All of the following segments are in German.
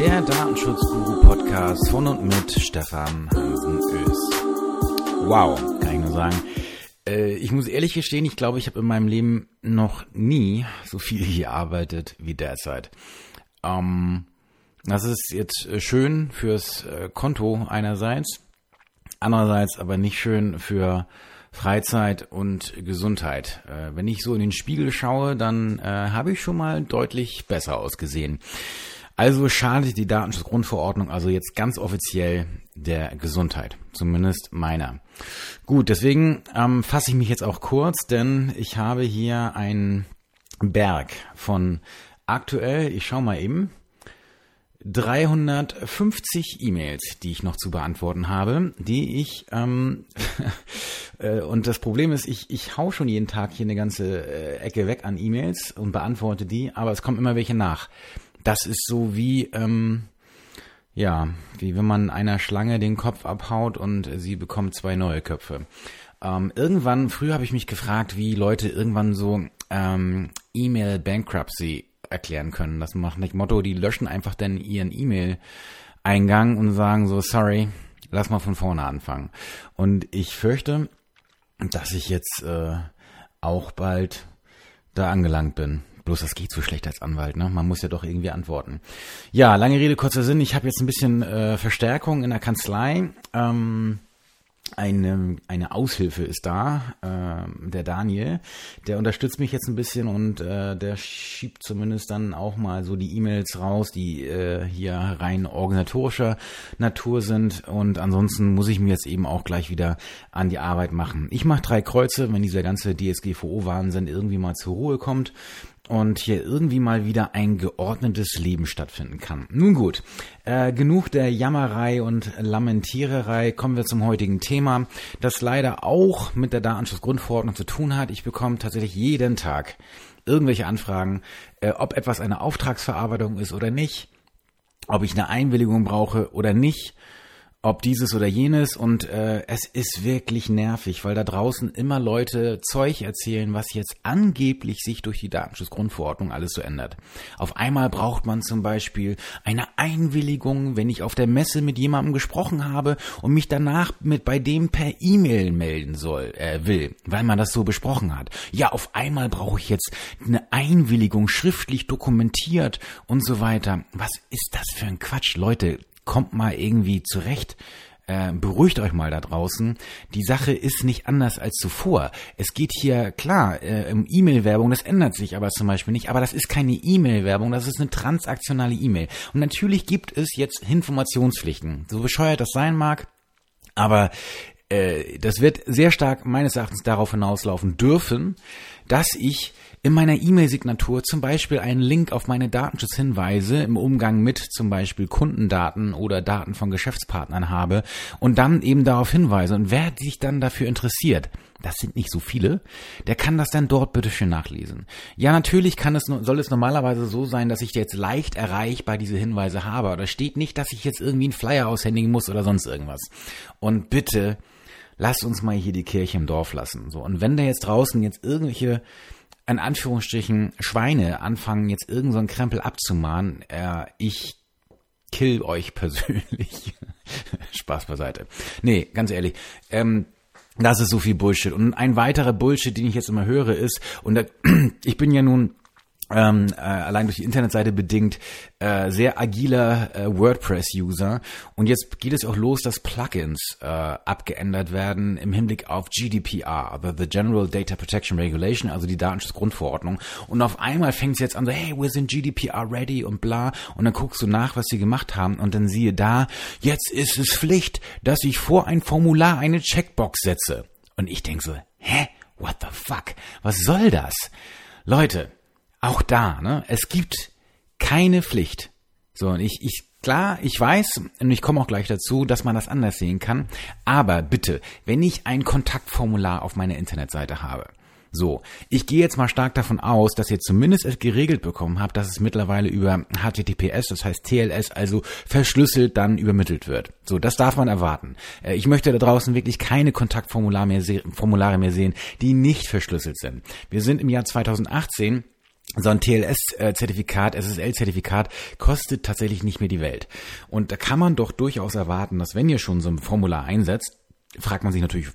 der Datenschutzguru-Podcast von und mit Stefan Hansen Ös. Wow, kann ich nur sagen. Äh, ich muss ehrlich gestehen, ich glaube, ich habe in meinem Leben noch nie so viel gearbeitet wie derzeit. Ähm, das ist jetzt schön fürs äh, Konto einerseits, andererseits aber nicht schön für Freizeit und Gesundheit. Äh, wenn ich so in den Spiegel schaue, dann äh, habe ich schon mal deutlich besser ausgesehen. Also schadet die Datenschutzgrundverordnung also jetzt ganz offiziell der Gesundheit, zumindest meiner. Gut, deswegen ähm, fasse ich mich jetzt auch kurz, denn ich habe hier einen Berg von aktuell, ich schau mal eben, 350 E-Mails, die ich noch zu beantworten habe, die ich ähm, äh, und das Problem ist, ich, ich hau schon jeden Tag hier eine ganze äh, Ecke weg an E-Mails und beantworte die, aber es kommen immer welche nach. Das ist so wie ähm, ja, wie wenn man einer Schlange den Kopf abhaut und sie bekommt zwei neue Köpfe. Ähm, irgendwann, früher habe ich mich gefragt, wie Leute irgendwann so ähm, E-Mail Bankruptcy erklären können. Das macht nicht Motto, die löschen einfach dann ihren E-Mail-Eingang und sagen so, sorry, lass mal von vorne anfangen. Und ich fürchte, dass ich jetzt äh, auch bald da angelangt bin. Bloß das geht so schlecht als Anwalt, ne? Man muss ja doch irgendwie antworten. Ja, lange Rede, kurzer Sinn. Ich habe jetzt ein bisschen äh, Verstärkung in der Kanzlei. Ähm, eine, eine Aushilfe ist da, äh, der Daniel, der unterstützt mich jetzt ein bisschen und äh, der schiebt zumindest dann auch mal so die E-Mails raus, die äh, hier rein organisatorischer Natur sind und ansonsten muss ich mir jetzt eben auch gleich wieder an die Arbeit machen. Ich mache drei Kreuze, wenn dieser ganze DSGVO-Wahnsinn irgendwie mal zur Ruhe kommt und hier irgendwie mal wieder ein geordnetes Leben stattfinden kann. Nun gut, äh, genug der Jammerei und Lamentiererei, kommen wir zum heutigen Thema, das leider auch mit der Datenschutzgrundverordnung zu tun hat. Ich bekomme tatsächlich jeden Tag irgendwelche Anfragen, äh, ob etwas eine Auftragsverarbeitung ist oder nicht, ob ich eine Einwilligung brauche oder nicht ob dieses oder jenes und äh, es ist wirklich nervig, weil da draußen immer Leute Zeug erzählen, was jetzt angeblich sich durch die Datenschutzgrundverordnung alles so ändert. Auf einmal braucht man zum Beispiel eine Einwilligung, wenn ich auf der Messe mit jemandem gesprochen habe und mich danach mit bei dem per E-Mail melden soll, äh, will, weil man das so besprochen hat. Ja, auf einmal brauche ich jetzt eine Einwilligung schriftlich dokumentiert und so weiter. Was ist das für ein Quatsch, Leute? Kommt mal irgendwie zurecht. Äh, beruhigt euch mal da draußen. Die Sache ist nicht anders als zuvor. Es geht hier klar äh, um E-Mail-Werbung, das ändert sich aber zum Beispiel nicht. Aber das ist keine E-Mail-Werbung, das ist eine transaktionale E-Mail. Und natürlich gibt es jetzt Informationspflichten. So bescheuert das sein mag, aber äh, das wird sehr stark meines Erachtens darauf hinauslaufen dürfen, dass ich in meiner E-Mail-Signatur zum Beispiel einen Link auf meine Datenschutzhinweise im Umgang mit zum Beispiel Kundendaten oder Daten von Geschäftspartnern habe und dann eben darauf hinweise. Und wer sich dann dafür interessiert, das sind nicht so viele, der kann das dann dort bitte schön nachlesen. Ja, natürlich kann es, soll es normalerweise so sein, dass ich jetzt leicht erreichbar diese Hinweise habe. Da steht nicht, dass ich jetzt irgendwie einen Flyer aushändigen muss oder sonst irgendwas. Und bitte, lasst uns mal hier die Kirche im Dorf lassen. So. Und wenn da jetzt draußen jetzt irgendwelche in Anführungsstrichen Schweine anfangen, jetzt irgendeinen so Krempel abzumahnen, äh, ich kill euch persönlich. Spaß beiseite. Nee, ganz ehrlich. Ähm, das ist so viel Bullshit. Und ein weiterer Bullshit, den ich jetzt immer höre, ist, und da, ich bin ja nun ähm, äh, allein durch die Internetseite bedingt äh, sehr agiler äh, WordPress-User. Und jetzt geht es auch los, dass Plugins äh, abgeändert werden im Hinblick auf GDPR, also the General Data Protection Regulation, also die Datenschutzgrundverordnung. Und auf einmal fängt es jetzt an so, hey, wir sind GDPR ready und bla. Und dann guckst du nach, was sie gemacht haben. Und dann siehe da, jetzt ist es Pflicht, dass ich vor ein Formular eine Checkbox setze. Und ich denk so, hä? What the fuck? Was soll das? Leute, auch da, ne, es gibt keine Pflicht. So, und ich, ich, klar, ich weiß, und ich komme auch gleich dazu, dass man das anders sehen kann, aber bitte, wenn ich ein Kontaktformular auf meiner Internetseite habe, so, ich gehe jetzt mal stark davon aus, dass ihr zumindest es geregelt bekommen habt, dass es mittlerweile über HTTPS, das heißt TLS, also verschlüsselt dann übermittelt wird. So, das darf man erwarten. Äh, ich möchte da draußen wirklich keine Kontaktformulare mehr, Formulare mehr sehen, die nicht verschlüsselt sind. Wir sind im Jahr 2018 so ein TLS-Zertifikat, SSL-Zertifikat kostet tatsächlich nicht mehr die Welt. Und da kann man doch durchaus erwarten, dass wenn ihr schon so ein Formular einsetzt, fragt man sich natürlich,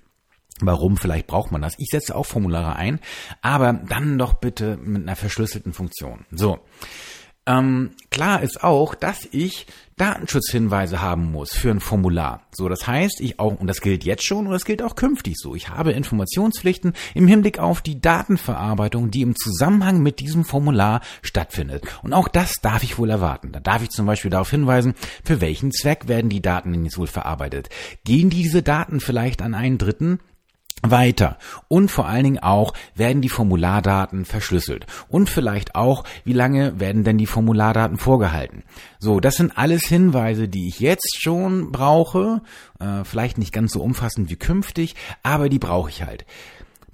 Warum? Vielleicht braucht man das. Ich setze auch Formulare ein, aber dann doch bitte mit einer verschlüsselten Funktion. So. Ähm, klar ist auch, dass ich Datenschutzhinweise haben muss für ein Formular. So, das heißt, ich auch, und das gilt jetzt schon und das gilt auch künftig so. Ich habe Informationspflichten im Hinblick auf die Datenverarbeitung, die im Zusammenhang mit diesem Formular stattfindet. Und auch das darf ich wohl erwarten. Da darf ich zum Beispiel darauf hinweisen, für welchen Zweck werden die Daten denn jetzt wohl verarbeitet. Gehen diese Daten vielleicht an einen Dritten? Weiter. Und vor allen Dingen auch, werden die Formulardaten verschlüsselt. Und vielleicht auch, wie lange werden denn die Formulardaten vorgehalten. So, das sind alles Hinweise, die ich jetzt schon brauche. Äh, vielleicht nicht ganz so umfassend wie künftig, aber die brauche ich halt.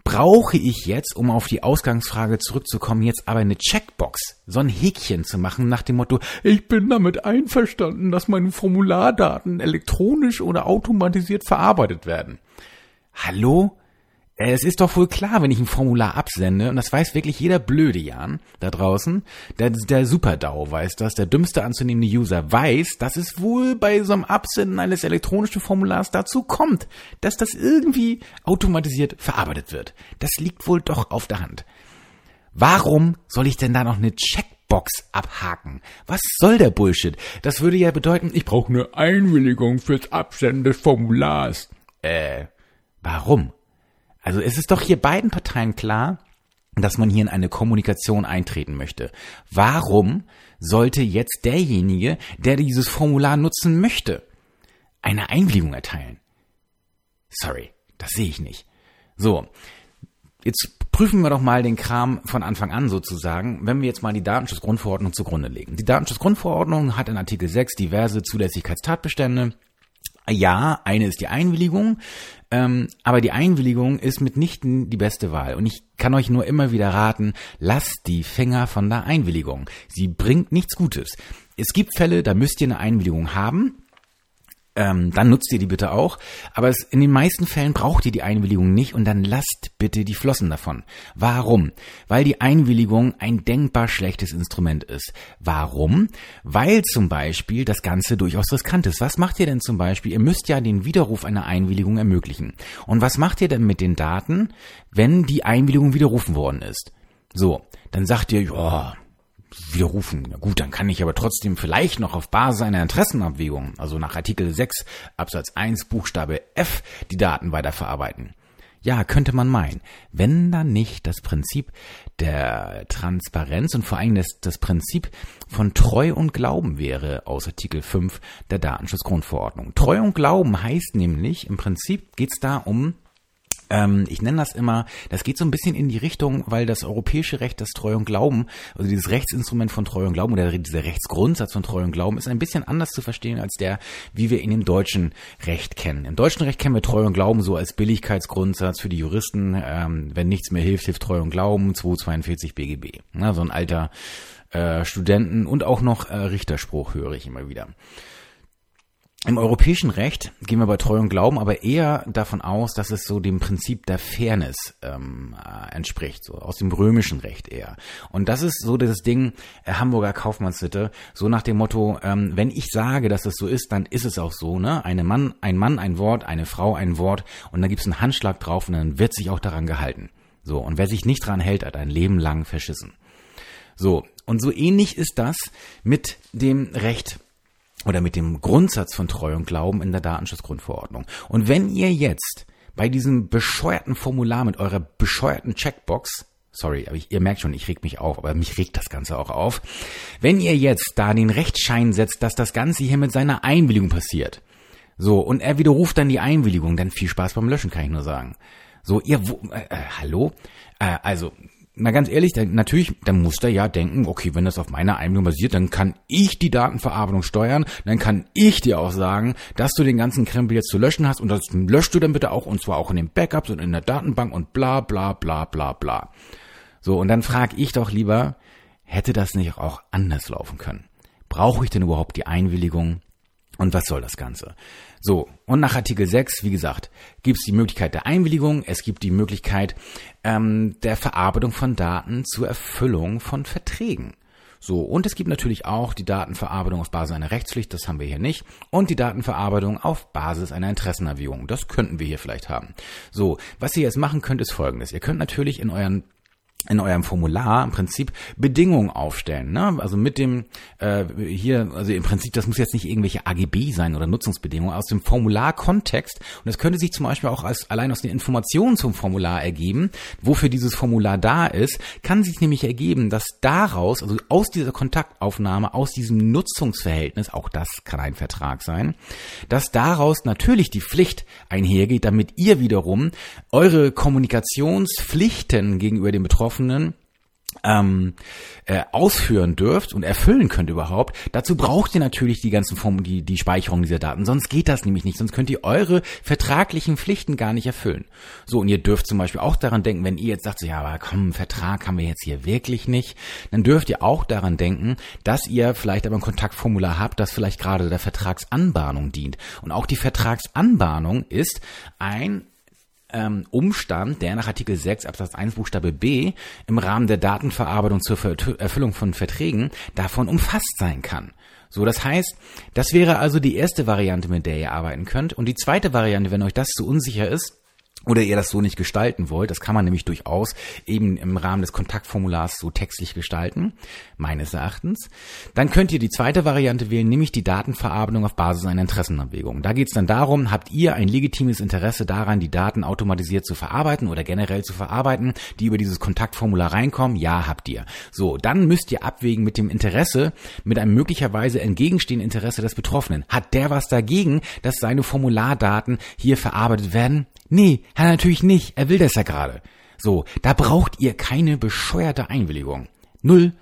Brauche ich jetzt, um auf die Ausgangsfrage zurückzukommen, jetzt aber eine Checkbox, so ein Häkchen zu machen nach dem Motto, ich bin damit einverstanden, dass meine Formulardaten elektronisch oder automatisiert verarbeitet werden. Hallo? Äh, es ist doch wohl klar, wenn ich ein Formular absende, und das weiß wirklich jeder blöde Jan da draußen, der, der Superdau weiß das, der dümmste anzunehmende User weiß, dass es wohl bei so einem Absenden eines elektronischen Formulars dazu kommt, dass das irgendwie automatisiert verarbeitet wird. Das liegt wohl doch auf der Hand. Warum soll ich denn da noch eine Checkbox abhaken? Was soll der Bullshit? Das würde ja bedeuten, ich brauche eine Einwilligung fürs Absenden des Formulars. Äh, warum? Also es ist doch hier beiden Parteien klar, dass man hier in eine Kommunikation eintreten möchte. Warum sollte jetzt derjenige, der dieses Formular nutzen möchte, eine Einwilligung erteilen? Sorry, das sehe ich nicht. So, jetzt prüfen wir doch mal den Kram von Anfang an sozusagen, wenn wir jetzt mal die Datenschutzgrundverordnung zugrunde legen. Die Datenschutzgrundverordnung hat in Artikel 6 diverse Zulässigkeitstatbestände. Ja, eine ist die Einwilligung. Ähm, aber die Einwilligung ist mitnichten die beste Wahl. Und ich kann euch nur immer wieder raten, lasst die Finger von der Einwilligung. Sie bringt nichts Gutes. Es gibt Fälle, da müsst ihr eine Einwilligung haben ähm, dann nutzt ihr die bitte auch. Aber es, in den meisten Fällen braucht ihr die Einwilligung nicht und dann lasst bitte die Flossen davon. Warum? Weil die Einwilligung ein denkbar schlechtes Instrument ist. Warum? Weil zum Beispiel das Ganze durchaus riskant ist. Was macht ihr denn zum Beispiel? Ihr müsst ja den Widerruf einer Einwilligung ermöglichen. Und was macht ihr denn mit den Daten, wenn die Einwilligung widerrufen worden ist? So, dann sagt ihr, ja, widerrufen. Na gut, dann kann ich aber trotzdem vielleicht noch auf Basis einer Interessenabwägung, also nach Artikel 6 Absatz 1 Buchstabe F, die Daten weiterverarbeiten. Ja, könnte man meinen, wenn dann nicht das Prinzip der Transparenz und vor allem das, das Prinzip von Treu und Glauben wäre aus Artikel 5 der Datenschutzgrundverordnung. Treu und Glauben heißt nämlich, im Prinzip geht es da um ähm, ich nenne das immer, das geht so ein bisschen in die Richtung, weil das europäische Recht, das Treu und Glauben, also dieses Rechtsinstrument von Treu und Glauben oder dieser Rechtsgrundsatz von Treu und Glauben ist ein bisschen anders zu verstehen als der, wie wir ihn im deutschen Recht kennen. Im deutschen Recht kennen wir Treu und Glauben so als Billigkeitsgrundsatz für die Juristen, ähm, wenn nichts mehr hilft, hilft Treu und Glauben, 242 BGB. Na, so ein alter äh, Studenten- und auch noch äh, Richterspruch höre ich immer wieder. Im europäischen Recht gehen wir bei Treu und Glauben aber eher davon aus, dass es so dem Prinzip der Fairness ähm, äh, entspricht, so aus dem römischen Recht eher. Und das ist so das Ding äh, Hamburger Kaufmannssitte, so nach dem Motto, ähm, wenn ich sage, dass es so ist, dann ist es auch so, ne? Eine Mann, ein Mann ein Wort, eine Frau ein Wort und dann gibt's einen Handschlag drauf und dann wird sich auch daran gehalten. So, und wer sich nicht dran hält, hat ein Leben lang verschissen. So, und so ähnlich ist das mit dem Recht oder mit dem Grundsatz von Treu und Glauben in der Datenschutzgrundverordnung. Und wenn ihr jetzt bei diesem bescheuerten Formular mit eurer bescheuerten Checkbox Sorry, aber ich, ihr merkt schon, ich reg mich auf, aber mich regt das Ganze auch auf. Wenn ihr jetzt da den Rechtsschein setzt, dass das Ganze hier mit seiner Einwilligung passiert, so, und er widerruft dann die Einwilligung, dann viel Spaß beim Löschen, kann ich nur sagen. So, ihr, wo, äh, äh hallo? Äh, also, na ganz ehrlich, dann, natürlich, dann muss der ja denken, okay, wenn das auf meiner Einwilligung basiert, dann kann ich die Datenverarbeitung steuern, dann kann ich dir auch sagen, dass du den ganzen Krempel jetzt zu löschen hast und das löscht du dann bitte auch und zwar auch in den Backups und in der Datenbank und bla bla bla bla bla. So, und dann frage ich doch lieber, hätte das nicht auch anders laufen können? Brauche ich denn überhaupt die Einwilligung? Und was soll das Ganze? So, und nach Artikel 6, wie gesagt, gibt es die Möglichkeit der Einwilligung, es gibt die Möglichkeit ähm, der Verarbeitung von Daten zur Erfüllung von Verträgen. So, und es gibt natürlich auch die Datenverarbeitung auf Basis einer Rechtspflicht, das haben wir hier nicht, und die Datenverarbeitung auf Basis einer Interessenerwägung. Das könnten wir hier vielleicht haben. So, was ihr jetzt machen könnt, ist folgendes. Ihr könnt natürlich in euren in eurem Formular im Prinzip Bedingungen aufstellen. Ne? Also mit dem äh, hier, also im Prinzip, das muss jetzt nicht irgendwelche AGB sein oder Nutzungsbedingungen aus dem Formularkontext. Und das könnte sich zum Beispiel auch als, allein aus den Informationen zum Formular ergeben, wofür dieses Formular da ist, kann sich nämlich ergeben, dass daraus, also aus dieser Kontaktaufnahme, aus diesem Nutzungsverhältnis, auch das kann ein Vertrag sein, dass daraus natürlich die Pflicht einhergeht, damit ihr wiederum eure Kommunikationspflichten gegenüber dem Betroffenen Betroffenen ähm, äh, ausführen dürft und erfüllen könnt überhaupt, dazu braucht ihr natürlich die ganzen Formen, die, die Speicherung dieser Daten. Sonst geht das nämlich nicht. Sonst könnt ihr eure vertraglichen Pflichten gar nicht erfüllen. So, und ihr dürft zum Beispiel auch daran denken, wenn ihr jetzt sagt, so, ja, aber komm, Vertrag haben wir jetzt hier wirklich nicht, dann dürft ihr auch daran denken, dass ihr vielleicht aber ein Kontaktformular habt, das vielleicht gerade der Vertragsanbahnung dient. Und auch die Vertragsanbahnung ist ein ähm, Umstand, der nach Artikel 6 Absatz 1 Buchstabe B im Rahmen der Datenverarbeitung zur Erfüllung von Verträgen davon umfasst sein kann. So, das heißt, das wäre also die erste Variante, mit der ihr arbeiten könnt. Und die zweite Variante, wenn euch das zu unsicher ist, oder ihr das so nicht gestalten wollt, das kann man nämlich durchaus eben im Rahmen des Kontaktformulars so textlich gestalten, meines Erachtens, dann könnt ihr die zweite Variante wählen, nämlich die Datenverarbeitung auf Basis einer Interessenabwägung. Da geht es dann darum, habt ihr ein legitimes Interesse daran, die Daten automatisiert zu verarbeiten oder generell zu verarbeiten, die über dieses Kontaktformular reinkommen? Ja, habt ihr. So, dann müsst ihr abwägen mit dem Interesse, mit einem möglicherweise entgegenstehenden Interesse des Betroffenen. Hat der was dagegen, dass seine Formulardaten hier verarbeitet werden? Nee, er natürlich nicht. Er will das ja gerade. So, da braucht ihr keine bescheuerte Einwilligung. Null,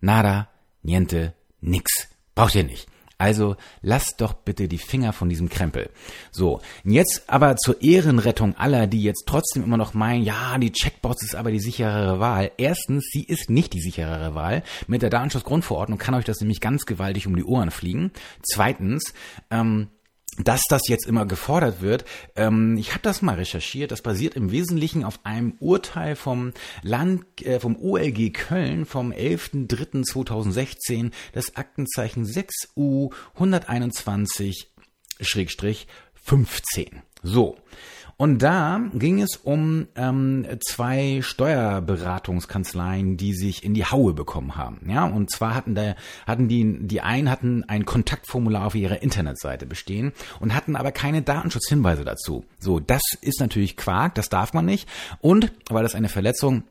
nada, niente, nix. Braucht ihr nicht. Also lasst doch bitte die Finger von diesem Krempel. So, jetzt aber zur Ehrenrettung aller, die jetzt trotzdem immer noch meinen, ja, die Checkbox ist aber die sicherere Wahl. Erstens, sie ist nicht die sicherere Wahl. Mit der Datenschutzgrundverordnung kann euch das nämlich ganz gewaltig um die Ohren fliegen. Zweitens, ähm, dass das jetzt immer gefordert wird. Ähm, ich habe das mal recherchiert. Das basiert im Wesentlichen auf einem Urteil vom Land, äh, vom OLG Köln vom 11.03.2016, das Aktenzeichen 6U 121 15. So. Und da ging es um ähm, zwei Steuerberatungskanzleien, die sich in die Haue bekommen haben. Ja, und zwar hatten da hatten die die einen hatten ein Kontaktformular auf ihrer Internetseite bestehen und hatten aber keine Datenschutzhinweise dazu. So, das ist natürlich Quark, das darf man nicht. Und weil das eine Verletzung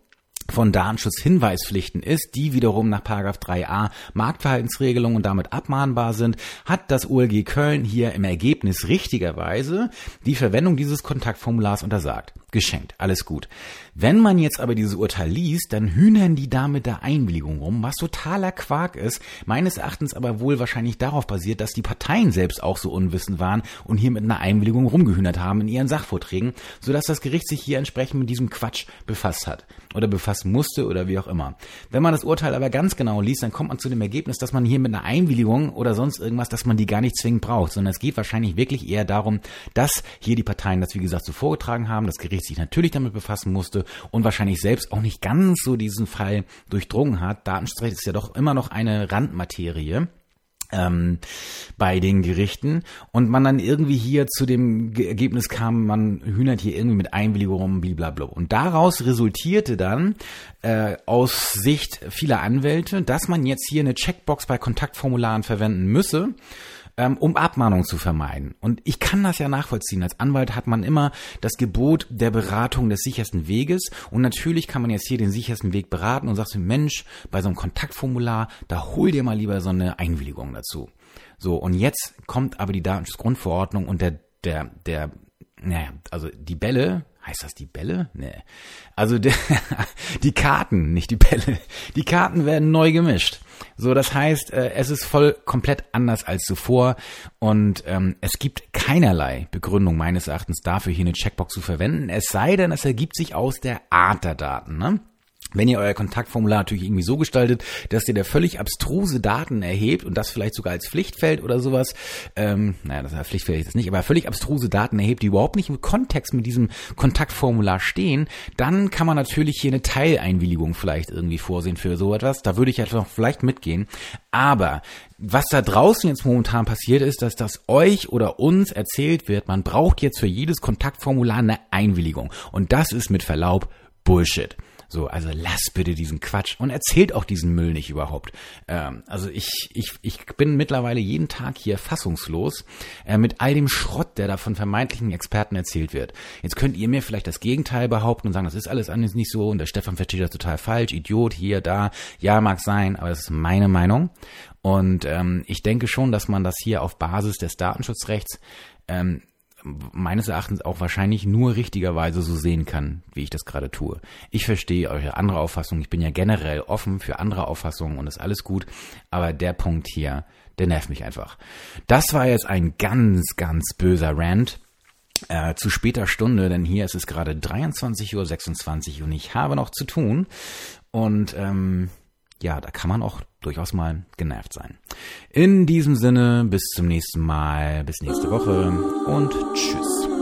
von Datenschutzhinweispflichten ist, die wiederum nach 3a Marktverhaltensregelung und damit abmahnbar sind, hat das OLG Köln hier im Ergebnis richtigerweise die Verwendung dieses Kontaktformulars untersagt. Geschenkt, alles gut. Wenn man jetzt aber dieses Urteil liest, dann hühnern die da mit der Einwilligung rum, was totaler Quark ist, meines Erachtens aber wohl wahrscheinlich darauf basiert, dass die Parteien selbst auch so unwissend waren und hier mit einer Einwilligung rumgehühnert haben in ihren Sachvorträgen, sodass das Gericht sich hier entsprechend mit diesem Quatsch befasst hat oder befassen musste oder wie auch immer. Wenn man das Urteil aber ganz genau liest, dann kommt man zu dem Ergebnis, dass man hier mit einer Einwilligung oder sonst irgendwas, dass man die gar nicht zwingend braucht, sondern es geht wahrscheinlich wirklich eher darum, dass hier die Parteien das wie gesagt so vorgetragen haben, das Gericht sich natürlich damit befassen musste und wahrscheinlich selbst auch nicht ganz so diesen Fall durchdrungen hat. Datenschutzrecht ist ja doch immer noch eine Randmaterie ähm, bei den Gerichten und man dann irgendwie hier zu dem Ergebnis kam, man hühnert hier irgendwie mit Einwilligung rum, blablabla. Und daraus resultierte dann äh, aus Sicht vieler Anwälte, dass man jetzt hier eine Checkbox bei Kontaktformularen verwenden müsse, ähm, um Abmahnung zu vermeiden. Und ich kann das ja nachvollziehen. Als Anwalt hat man immer das Gebot der Beratung des sichersten Weges. Und natürlich kann man jetzt hier den sichersten Weg beraten und sagst du, Mensch, bei so einem Kontaktformular, da hol dir mal lieber so eine Einwilligung dazu. So, und jetzt kommt aber die Datenschutzgrundverordnung und der, der, der, naja, also die Bälle, heißt das die Bälle? Nee. Also der, die Karten, nicht die Bälle. Die Karten werden neu gemischt. So, das heißt, äh, es ist voll komplett anders als zuvor und ähm, es gibt keinerlei Begründung meines Erachtens dafür, hier eine Checkbox zu verwenden, es sei denn, es ergibt sich aus der Art der Daten. Ne? Wenn ihr euer Kontaktformular natürlich irgendwie so gestaltet, dass ihr da völlig abstruse Daten erhebt und das vielleicht sogar als Pflichtfeld oder sowas, ähm, naja, das ist Pflichtfeld ist nicht, aber völlig abstruse Daten erhebt, die überhaupt nicht im Kontext mit diesem Kontaktformular stehen, dann kann man natürlich hier eine Teileinwilligung vielleicht irgendwie vorsehen für so etwas. Da würde ich einfach vielleicht mitgehen. Aber was da draußen jetzt momentan passiert ist, dass das euch oder uns erzählt wird, man braucht jetzt für jedes Kontaktformular eine Einwilligung. Und das ist mit Verlaub Bullshit. So, also lasst bitte diesen Quatsch und erzählt auch diesen Müll nicht überhaupt. Ähm, also ich, ich, ich bin mittlerweile jeden Tag hier fassungslos äh, mit all dem Schrott, der da von vermeintlichen Experten erzählt wird. Jetzt könnt ihr mir vielleicht das Gegenteil behaupten und sagen, das ist alles anders nicht so und der Stefan versteht das total falsch, Idiot, hier, da. Ja, mag sein, aber das ist meine Meinung. Und ähm, ich denke schon, dass man das hier auf Basis des Datenschutzrechts ähm, meines Erachtens auch wahrscheinlich nur richtigerweise so sehen kann, wie ich das gerade tue. Ich verstehe eure andere Auffassung. Ich bin ja generell offen für andere Auffassungen und ist alles gut. Aber der Punkt hier, der nervt mich einfach. Das war jetzt ein ganz, ganz böser Rant. Äh, zu später Stunde, denn hier ist es gerade 23.26 Uhr und ich habe noch zu tun. Und ähm, ja, da kann man auch durchaus mal genervt sein. In diesem Sinne, bis zum nächsten Mal, bis nächste Woche und tschüss.